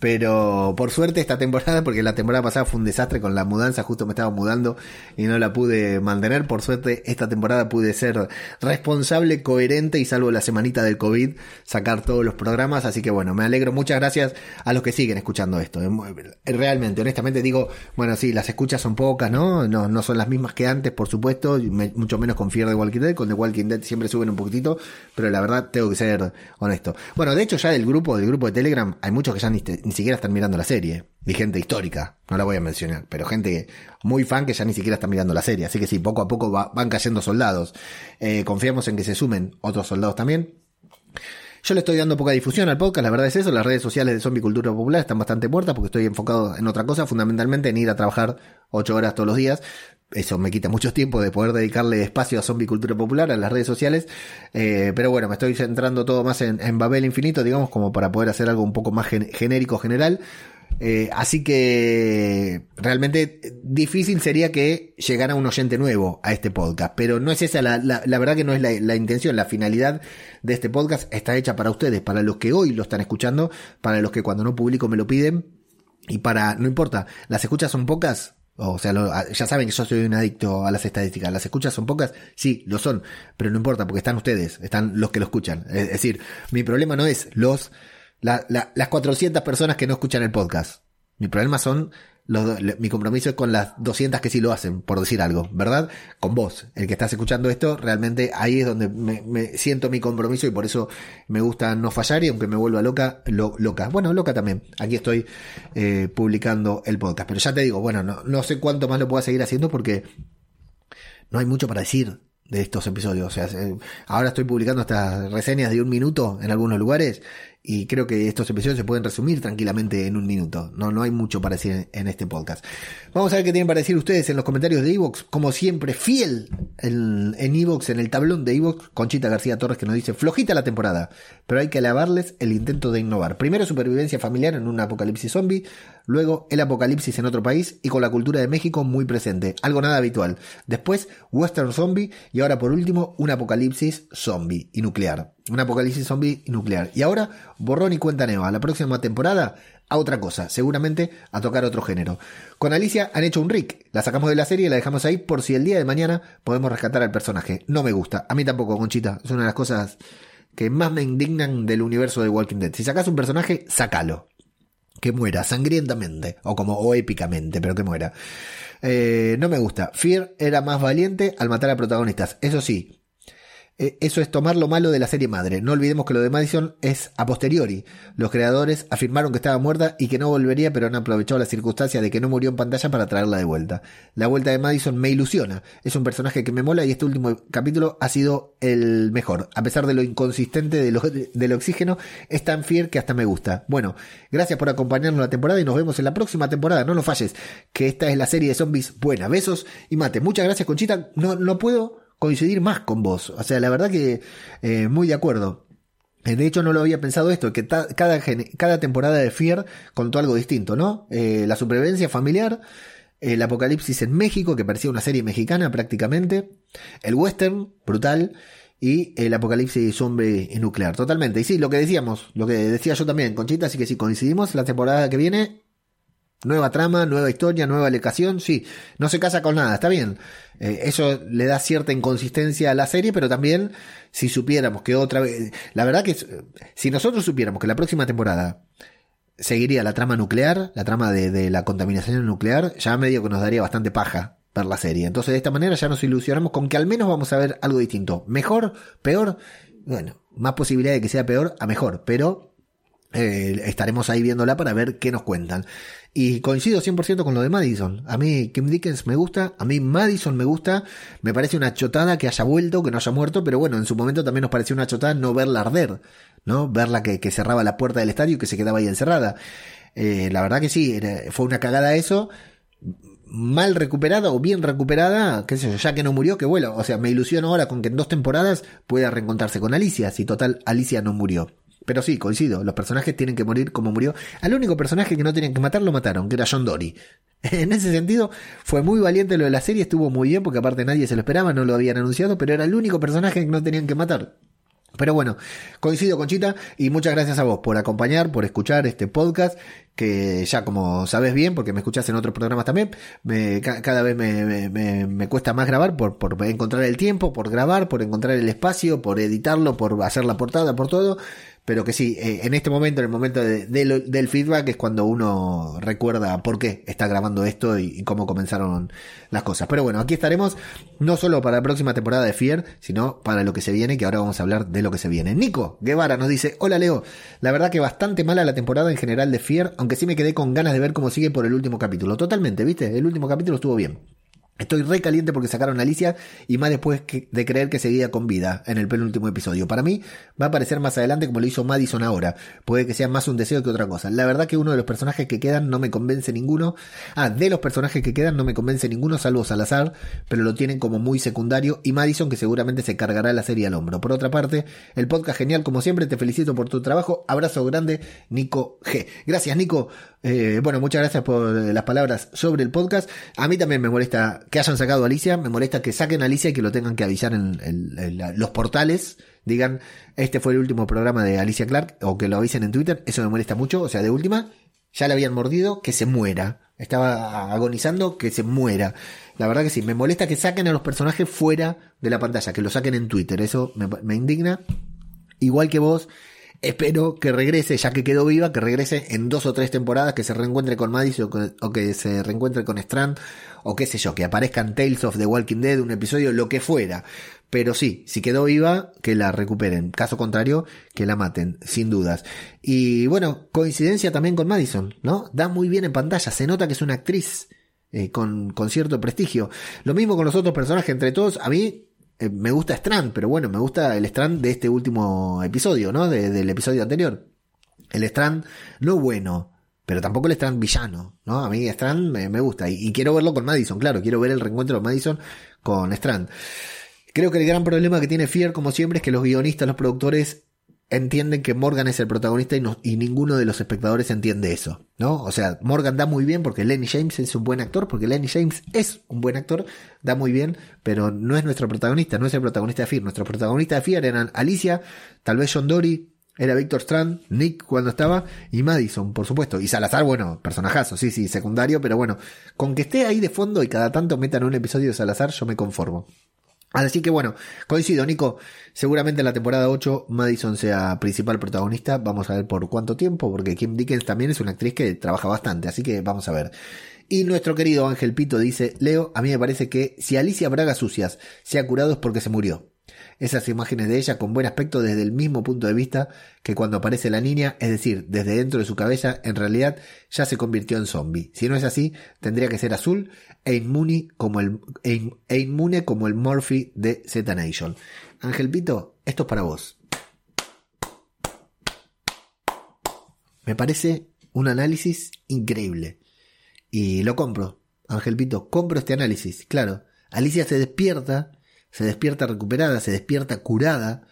pero por suerte esta temporada, [laughs] porque la temporada pasada fue un desastre con la mudanza, justo me estaba mudando y no la pude mantener. Por suerte esta temporada pude ser responsable, coherente y salvo la semanita del COVID, sacar todos los programas. Así que bueno, me alegro. Muchas gracias a los que siguen escuchando esto. Realmente, honestamente digo, bueno, sí, las escuchas son pocas, ¿no? No, no son las mismas que antes, por supuesto, mucho menos con Fear de Walking Dead. Con The Walking Dead siempre suben un poquitito, pero la verdad tengo que ser honesto. Bueno, de hecho ya del grupo, del grupo de Telegram, hay muchos que ya ni, ni siquiera están mirando la serie. Y gente histórica, no la voy a mencionar, pero gente muy fan que ya ni siquiera está mirando la serie. Así que sí, poco a poco van cayendo soldados. Eh, confiamos en que se sumen otros soldados también. Yo le estoy dando poca difusión al podcast, la verdad es eso. Las redes sociales de Zombie Cultura Popular están bastante muertas porque estoy enfocado en otra cosa, fundamentalmente en ir a trabajar ocho horas todos los días eso me quita mucho tiempo de poder dedicarle espacio a Zombie Cultura Popular, a las redes sociales. Eh, pero bueno, me estoy centrando todo más en, Babel Infinito, digamos, como para poder hacer algo un poco más genérico, general. Eh, así que realmente difícil sería que llegara un oyente nuevo a este podcast, pero no es esa la, la, verdad que no es la, la, intención, la finalidad de este podcast está hecha para ustedes, para los que hoy lo están escuchando, para los que cuando no publico me lo piden y para, no importa, las escuchas son pocas, o sea, ya saben que yo soy un adicto a las estadísticas. ¿Las escuchas son pocas? Sí, lo son. Pero no importa, porque están ustedes, están los que lo escuchan. Es decir, mi problema no es los, las 400 personas que no escuchan el podcast. Mi problema son mi compromiso es con las 200 que sí lo hacen, por decir algo, ¿verdad? Con vos, el que estás escuchando esto, realmente ahí es donde me, siento mi compromiso y por eso me gusta no fallar y aunque me vuelva loca, lo, loca. Bueno, loca también. Aquí estoy eh, publicando el podcast. Pero ya te digo, bueno, no, no sé cuánto más lo puedo seguir haciendo porque no hay mucho para decir de estos episodios. O sea, ahora estoy publicando estas reseñas de un minuto en algunos lugares y creo que estos episodios se pueden resumir tranquilamente en un minuto. No, no hay mucho para decir en, este podcast. Vamos a ver qué tienen para decir ustedes en los comentarios de Evox. Como siempre, fiel en Evox, en, el tablón de Evox, Conchita García Torres que nos dice, flojita la temporada, pero hay que alabarles el intento de innovar. Primero supervivencia familiar en un apocalipsis zombie, luego el apocalipsis en otro país y con la cultura de México muy presente. Algo nada habitual. Después, western zombie y ahora por último, un apocalipsis zombie y nuclear. Un apocalipsis zombie nuclear. Y ahora, borrón y cuenta nueva. La próxima temporada, a otra cosa. Seguramente a tocar otro género. Con Alicia han hecho un Rick. La sacamos de la serie y la dejamos ahí por si el día de mañana podemos rescatar al personaje. No me gusta. A mí tampoco, Conchita. Es una de las cosas que más me indignan del universo de Walking Dead. Si sacas un personaje, sácalo. Que muera sangrientamente. O como, o épicamente, pero que muera. Eh, no me gusta. Fear era más valiente al matar a protagonistas. Eso sí, eso es tomar lo malo de la serie madre. No olvidemos que lo de Madison es a posteriori. Los creadores afirmaron que estaba muerta y que no volvería, pero han aprovechado la circunstancia de que no murió en pantalla para traerla de vuelta. La vuelta de Madison me ilusiona. Es un personaje que me mola y este último capítulo ha sido el mejor. A pesar de lo inconsistente de lo, del oxígeno, es tan fiel que hasta me gusta. Bueno, gracias por acompañarnos la temporada y nos vemos en la próxima temporada. No nos falles, que esta es la serie de zombies buena. Besos y mate. Muchas gracias, Conchita. No, no puedo coincidir más con vos. O sea, la verdad que eh, muy de acuerdo. Eh, de hecho, no lo había pensado esto, que cada, cada temporada de Fear contó algo distinto, ¿no? Eh, la supervivencia familiar, el apocalipsis en México, que parecía una serie mexicana prácticamente, el western, brutal, y el apocalipsis zombie y nuclear, totalmente. Y sí, lo que decíamos, lo que decía yo también, Conchita, así que si coincidimos, la temporada que viene Nueva trama, nueva historia, nueva locación, sí, no se casa con nada, está bien. Eh, eso le da cierta inconsistencia a la serie, pero también si supiéramos que otra vez, la verdad que si nosotros supiéramos que la próxima temporada seguiría la trama nuclear, la trama de, de la contaminación nuclear, ya medio que nos daría bastante paja ver la serie. Entonces de esta manera ya nos ilusionamos con que al menos vamos a ver algo distinto. Mejor, peor, bueno, más posibilidad de que sea peor a mejor, pero eh, estaremos ahí viéndola para ver qué nos cuentan. Y coincido 100% con lo de Madison. A mí Kim Dickens me gusta, a mí Madison me gusta. Me parece una chotada que haya vuelto, que no haya muerto, pero bueno, en su momento también nos pareció una chotada no verla arder, ¿no? Verla que, cerraba la puerta del estadio y que se quedaba ahí encerrada. Eh, la verdad que sí, fue una cagada eso. Mal recuperada o bien recuperada, qué sé yo, ya que no murió, que bueno, o sea, me ilusiono ahora con que en dos temporadas pueda reencontrarse con Alicia, si total Alicia no murió. Pero sí, coincido, los personajes tienen que morir como murió. Al único personaje que no tienen que matar lo mataron, que era John Dory. [laughs] En ese sentido, fue muy valiente lo de la serie, estuvo muy bien, porque aparte nadie se lo esperaba, no lo habían anunciado, pero era el único personaje que no tenían que matar. Pero bueno, coincido con Chita y muchas gracias a vos por acompañar, por escuchar este podcast, que ya como sabes bien, porque me escuchás en otros programas también, me, cada vez me, me, me, cuesta más grabar por, por encontrar el tiempo, por grabar, por encontrar el espacio, por editarlo, por hacer la portada, por todo pero que sí, eh, en este momento, en el momento del feedback, es cuando uno recuerda por qué está grabando esto y, cómo comenzaron las cosas. Pero bueno, aquí estaremos no solo para la próxima temporada de Fier, sino para lo que se viene, que ahora vamos a hablar de lo que se viene. Nico Guevara nos dice, hola Leo, la verdad que bastante mala la temporada en general de Fier, aunque sí me quedé con ganas de ver cómo sigue por el último capítulo. Totalmente, ¿viste? El último capítulo estuvo bien. Estoy re caliente porque sacaron a Alicia y más después de creer que seguía con vida en el penúltimo episodio. Para mí va a aparecer más adelante como lo hizo Madison ahora. Puede que sea más un deseo que otra cosa. La verdad que uno de los personajes que quedan no me convence ninguno. Ah, de los personajes que quedan no me convence ninguno salvo Salazar, pero lo tienen como muy secundario y Madison que seguramente se cargará la serie al hombro. Por otra parte, el podcast genial como siempre. Te felicito por tu trabajo. Abrazo grande, Nico G. Gracias Nico eh, bueno, muchas gracias por las palabras sobre el podcast. A mí también me molesta que hayan sacado a Alicia, me molesta que saquen a Alicia y que lo tengan que avisar en, los portales. Digan, este fue el último programa de Alicia Clark, o que lo avisen en Twitter, eso me molesta mucho. O sea, de última, ya la habían mordido, que se muera. Estaba agonizando, que se muera. La verdad que sí, me molesta que saquen a los personajes fuera de la pantalla, que lo saquen en Twitter, eso me indigna. Igual que vos, Espero que regrese, ya que quedó viva, que regrese en dos o tres temporadas, que se reencuentre con Madison o que se reencuentre con Strand, o qué sé yo, que aparezcan Tales of the Walking Dead, un episodio, lo que fuera. Pero sí, si quedó viva, que la recuperen. Caso contrario, que la maten, sin dudas. Y bueno, coincidencia también con Madison, ¿no? Da muy bien en pantalla, se nota que es una actriz eh, con, con cierto prestigio. Lo mismo con los otros personajes, entre todos, a mí eh, me gusta Strand, pero bueno, me gusta el Strand de este último episodio, ¿no? del episodio anterior. El Strand no bueno, pero tampoco el Strand villano, ¿no? A mí Strand me, gusta y, quiero verlo con Madison, claro, quiero ver el reencuentro de Madison con Strand. Creo que el gran problema que tiene Fier, como siempre, es que los guionistas, los productores entienden que Morgan es el protagonista y, y ninguno de los espectadores entiende eso, ¿no? O sea, Morgan da muy bien porque Lenny James es un buen actor, porque Lenny James es un buen actor, da muy bien, pero no es nuestro protagonista, no es el protagonista de Fear. Nuestro protagonista de Fear eran Alicia, tal vez John Dory, era Victor Strand, Nick cuando estaba, y Madison, por supuesto. Y Salazar, bueno, personajazo, sí, sí, secundario, pero bueno, con que esté ahí de fondo y cada tanto metan un episodio de Salazar, yo me conformo. Así que bueno, coincido, Nico. Seguramente en la temporada 8 Madison sea principal protagonista. Vamos a ver por cuánto tiempo, porque Kim Dickens también es una actriz que trabaja bastante. Así que vamos a ver. Y nuestro querido Ángel Pito dice, Leo, a mí me parece que si Alicia Braga Sucias se ha curado es porque se murió. Esas imágenes de ella con buen aspecto desde el mismo punto de vista que cuando aparece la niña, es decir, desde dentro de su cabeza, en realidad ya se convirtió en zombie. Si no es así, tendría que ser azul e inmune como el, e, e inmune como el Murphy de Z Nation. Ángel Pito, esto es para vos. Me parece un análisis increíble. Y lo compro. Ángel Pito, compro este análisis. Claro, Alicia se despierta, se despierta recuperada, se despierta curada,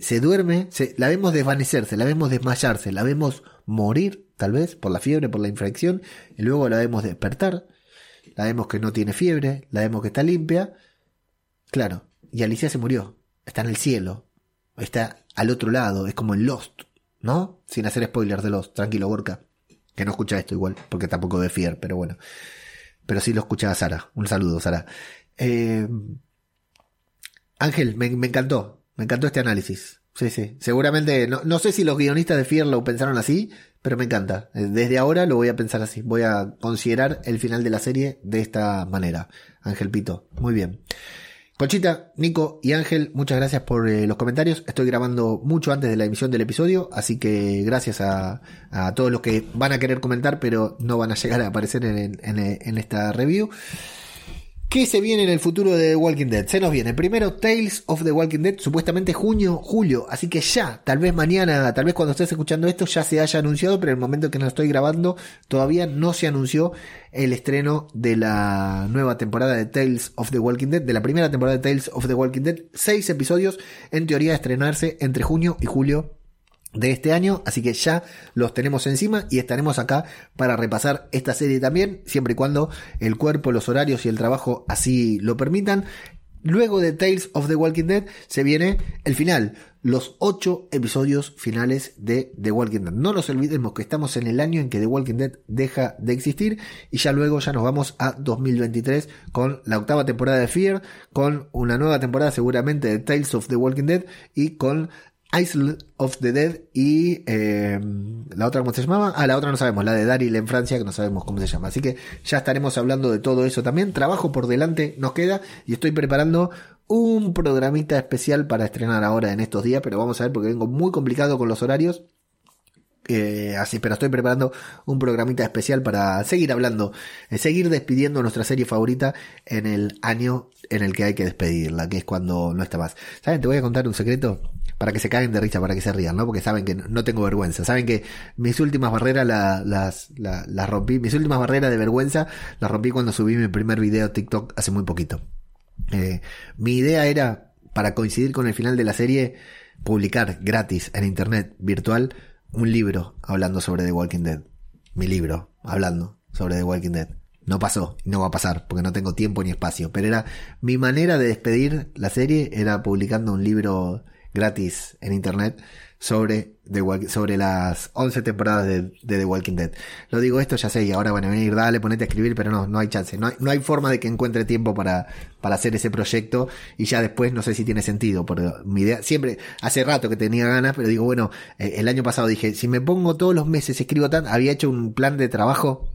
se duerme, se, la vemos desvanecerse, la vemos desmayarse, la vemos morir, tal vez, por la fiebre, por la infección, y luego la vemos despertar, la vemos que no tiene fiebre, la vemos que está limpia. Claro, y Alicia se murió, está en el cielo, está al otro lado, es como en Lost, ¿no? Sin hacer spoilers de Lost, tranquilo, Gorka, que no escucha esto igual, porque tampoco de Fier, pero bueno. Pero sí lo escucha Sara. Un saludo, Sara. Eh, Ángel, me, encantó, me encantó este análisis. Sí, sí. Seguramente, no, no sé si los guionistas de Fier lo pensaron así, pero me encanta. Eh, desde ahora lo voy a pensar así. Voy a considerar el final de la serie de esta manera. Ángel Pito, muy bien. Conchita, Nico y Ángel, muchas gracias por eh, los comentarios. Estoy grabando mucho antes de la emisión del episodio, así que gracias a, todos los que van a querer comentar, pero no van a llegar a aparecer en esta review. ¿Qué se viene en el futuro de The Walking Dead? Se nos viene. Primero Tales of the Walking Dead, supuestamente junio, julio, así que ya, tal vez mañana, tal vez cuando estés escuchando esto ya se haya anunciado, pero en el momento que nos estoy grabando todavía no se anunció el estreno de la nueva temporada de Tales of the Walking Dead, de la primera temporada de Tales of the Walking Dead, seis episodios en teoría estrenarse entre junio y julio de este año, así que ya los tenemos encima y estaremos acá para repasar esta serie también, siempre y cuando el cuerpo, los horarios y el trabajo así lo permitan. Luego de Tales of the Walking Dead se viene el final, los ocho episodios finales de The Walking Dead. No nos olvidemos que estamos en el año en que The Walking Dead deja de existir y ya luego ya nos vamos a 2023 con la octava temporada de Fear, con una nueva temporada seguramente de Tales of the Walking Dead y con Isle of the Dead y eh, la otra, ¿cómo se llamaba? Ah, la otra no sabemos, la de Daryl en Francia, que no sabemos cómo se llama. Así que ya estaremos hablando de todo eso también. Trabajo por delante nos queda y estoy preparando un programita especial para estrenar ahora en estos días, pero vamos a ver porque vengo muy complicado con los horarios. Eh, así, pero estoy preparando un programita especial para seguir hablando, eh, seguir despidiendo nuestra serie favorita en el año en el que hay que despedirla, que es cuando no está más. ¿Saben? Te voy a contar un secreto para que se caigan de risa, para que se rían, ¿no? Porque saben que no tengo vergüenza. Saben que mis últimas barreras las, las, rompí, mis últimas barreras de vergüenza las rompí cuando subí mi primer video TikTok hace muy poquito. Eh, mi idea era, para coincidir con el final de la serie, publicar gratis en internet virtual un libro hablando sobre The Walking Dead. Mi libro hablando sobre The Walking Dead. No pasó, no va a pasar, porque no tengo tiempo ni espacio. Pero era mi manera de despedir la serie, era publicando un libro gratis en internet sobre, sobre las 11 temporadas de, The Walking Dead. Lo digo esto, ya sé, y ahora van a venir, dale, ponete a escribir, pero no, no hay chance. No hay, no hay forma de que encuentre tiempo para, para hacer ese proyecto y ya después no sé si tiene sentido, porque mi idea, siempre, hace rato que tenía ganas, pero digo, bueno, eh, el año pasado dije, si me pongo todos los meses, escribo tan, había hecho un plan de trabajo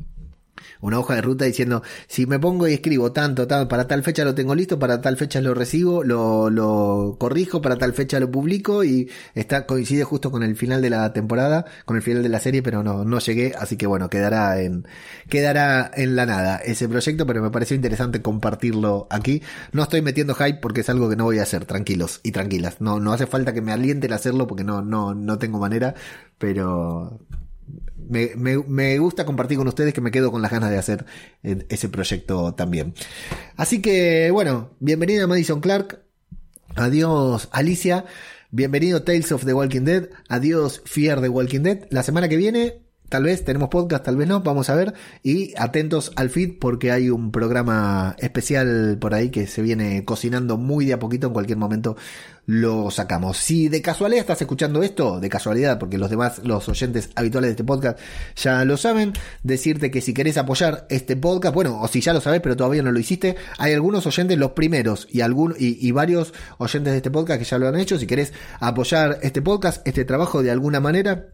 una hoja de ruta diciendo, si me pongo y escribo tanto, tanto, para tal fecha lo tengo listo, para tal fecha lo recibo, lo, lo corrijo, para tal fecha lo publico y está, coincide justo con el final de la temporada, con el final de la serie, pero no, no llegué, así que bueno, quedará en, quedará en la nada ese proyecto, pero me pareció interesante compartirlo aquí. No estoy metiendo hype porque es algo que no voy a hacer, tranquilos y tranquilas. No, no hace falta que me alienten a hacerlo porque no, no, no tengo manera, pero me, gusta compartir con ustedes que me quedo con las ganas de hacer eh, ese proyecto también. Así que, bueno, bienvenida Madison Clark. Adiós Alicia. Bienvenido Tales of the Walking Dead. Adiós Fear the Walking Dead. La semana que viene Tal vez tenemos podcast, tal vez no, vamos a ver. Y atentos al feed porque hay un programa especial por ahí que se viene cocinando muy de a poquito, en cualquier momento lo sacamos. Si de casualidad estás escuchando esto, de casualidad, porque los demás, los oyentes habituales de este podcast ya lo saben, decirte que si querés apoyar este podcast, bueno, o si ya lo sabes pero todavía no lo hiciste, hay algunos oyentes, los primeros y, algún, y varios oyentes de este podcast que ya lo han hecho. Si querés apoyar este podcast, este trabajo de alguna manera,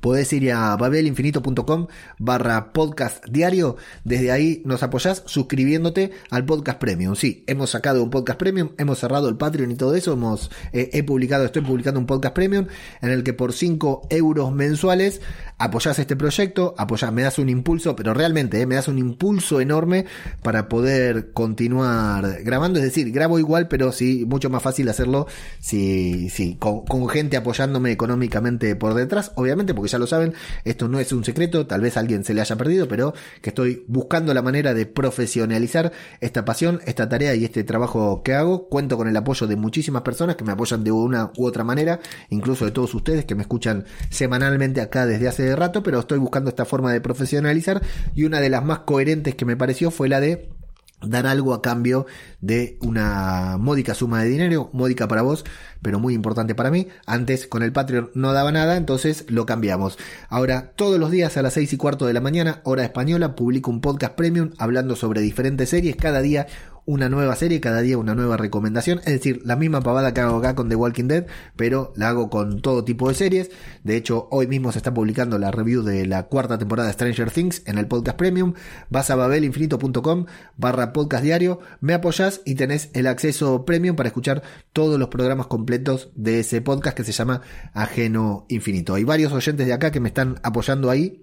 podés ir a babelinfinito.com barra podcast diario. Desde ahí nos apoyás suscribiéndote al podcast premium. Sí, hemos sacado un podcast premium, hemos cerrado el Patreon y todo eso. Hemos, eh, he publicado, estoy publicando un podcast premium en el que por 5 euros mensuales apoyás este proyecto, apoyás, me das un impulso, pero realmente eh, me das un impulso enorme para poder continuar grabando. Es decir, grabo igual, pero sí, mucho más fácil hacerlo si, si con, con gente apoyándome económicamente por detrás, obviamente, porque ya lo saben, esto no es un secreto, tal vez a alguien se le haya perdido, pero que estoy buscando la manera de profesionalizar esta pasión, esta tarea y este trabajo que hago. Cuento con el apoyo de muchísimas personas que me apoyan de una u otra manera, incluso de todos ustedes que me escuchan semanalmente acá desde hace rato, pero estoy buscando esta forma de profesionalizar y una de las más coherentes que me pareció fue la de dar algo a cambio de una módica suma de dinero, módica para vos, pero muy importante para mí. Antes con el Patreon no daba nada, entonces lo cambiamos. Ahora, todos los días a las seis y cuarto de la mañana, hora española, publico un podcast premium hablando sobre diferentes series, cada día una nueva serie, cada día una nueva recomendación. Es decir, la misma pavada que hago acá con The Walking Dead, pero la hago con todo tipo de series. De hecho, hoy mismo se está publicando la review de la cuarta temporada de Stranger Things en el podcast premium. Vas a babelinfinito.com barra podcast diario, me apoyas y tenés el acceso premium para escuchar todos los programas completos de ese podcast que se llama Ajeno Infinito. Hay varios oyentes de acá que me están apoyando ahí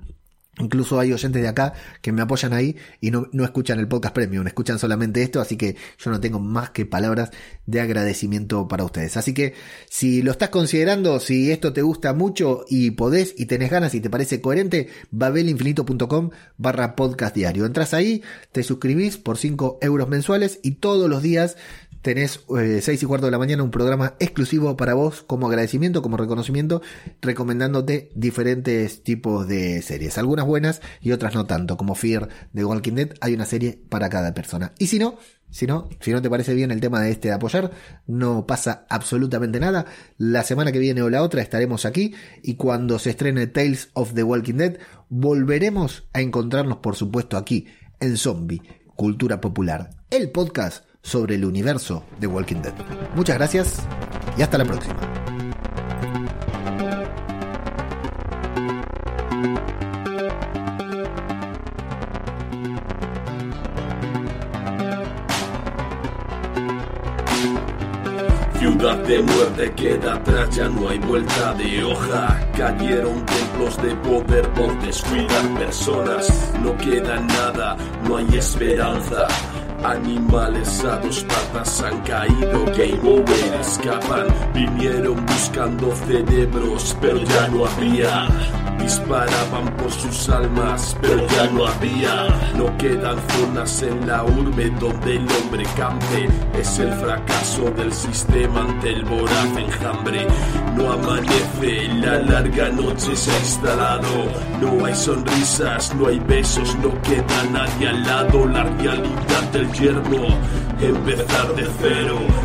Incluso hay oyentes de acá que me apoyan ahí y no, no, escuchan el podcast premium, escuchan solamente esto, así que yo no tengo más que palabras de agradecimiento para ustedes. Así que si lo estás considerando, si esto te gusta mucho y podés y tenés ganas y te parece coherente, babelinfinito.com barra podcast diario. Entras ahí, te suscribís por 5 euros mensuales y todos los días tenés eh, 6 y cuarto de la mañana un programa exclusivo para vos como agradecimiento, como reconocimiento, recomendándote diferentes tipos de series. Algunas buenas y otras no tanto, como Fear de Walking Dead. Hay una serie para cada persona. Y si no, si no, si no te parece bien el tema de este de apoyar, no pasa absolutamente nada. La semana que viene o la otra estaremos aquí y cuando se estrene Tales of the Walking Dead, volveremos a encontrarnos, por supuesto, aquí en Zombie, Cultura Popular, el podcast sobre el universo de Walking Dead. Muchas gracias y hasta la próxima. Ciudad de muerte queda atrás, ya no hay vuelta de hoja. Cayeron templos de poder por descuidar personas. No queda nada, no hay esperanza. Animales a dos patas han caído, game over, escapan. Vinieron buscando cerebros, pero ya no había. Disparaban sus almas, pero ya no había. No quedan zonas en la urbe donde el hombre campe. Es el fracaso del sistema ante el voraz enjambre. No amanece, la larga noche se ha instalado. No hay sonrisas, no hay besos, no queda nadie al lado. La realidad del yermo, empezar de cero.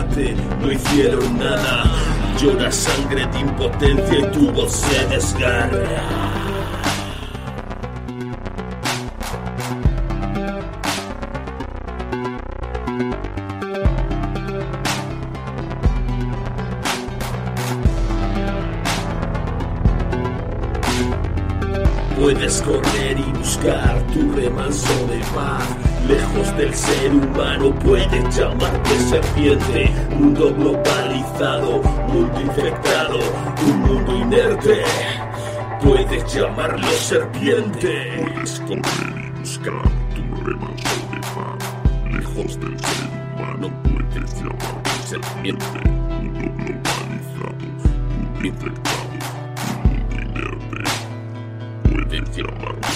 no hicieron nada. Llora sangre de impotencia y tu voz se desgarra. Del ser humano puedes llamarte serpiente. Mundo globalizado, mundo infectado, un mundo inerte. Puedes llamarlo serpiente. Puedes correr y buscar tu remanso de paz. Lejos del ser humano puedes llamarte serpiente. Mundo globalizado, mundo infectado, un mundo inerte. Puedes llamarlo serpiente.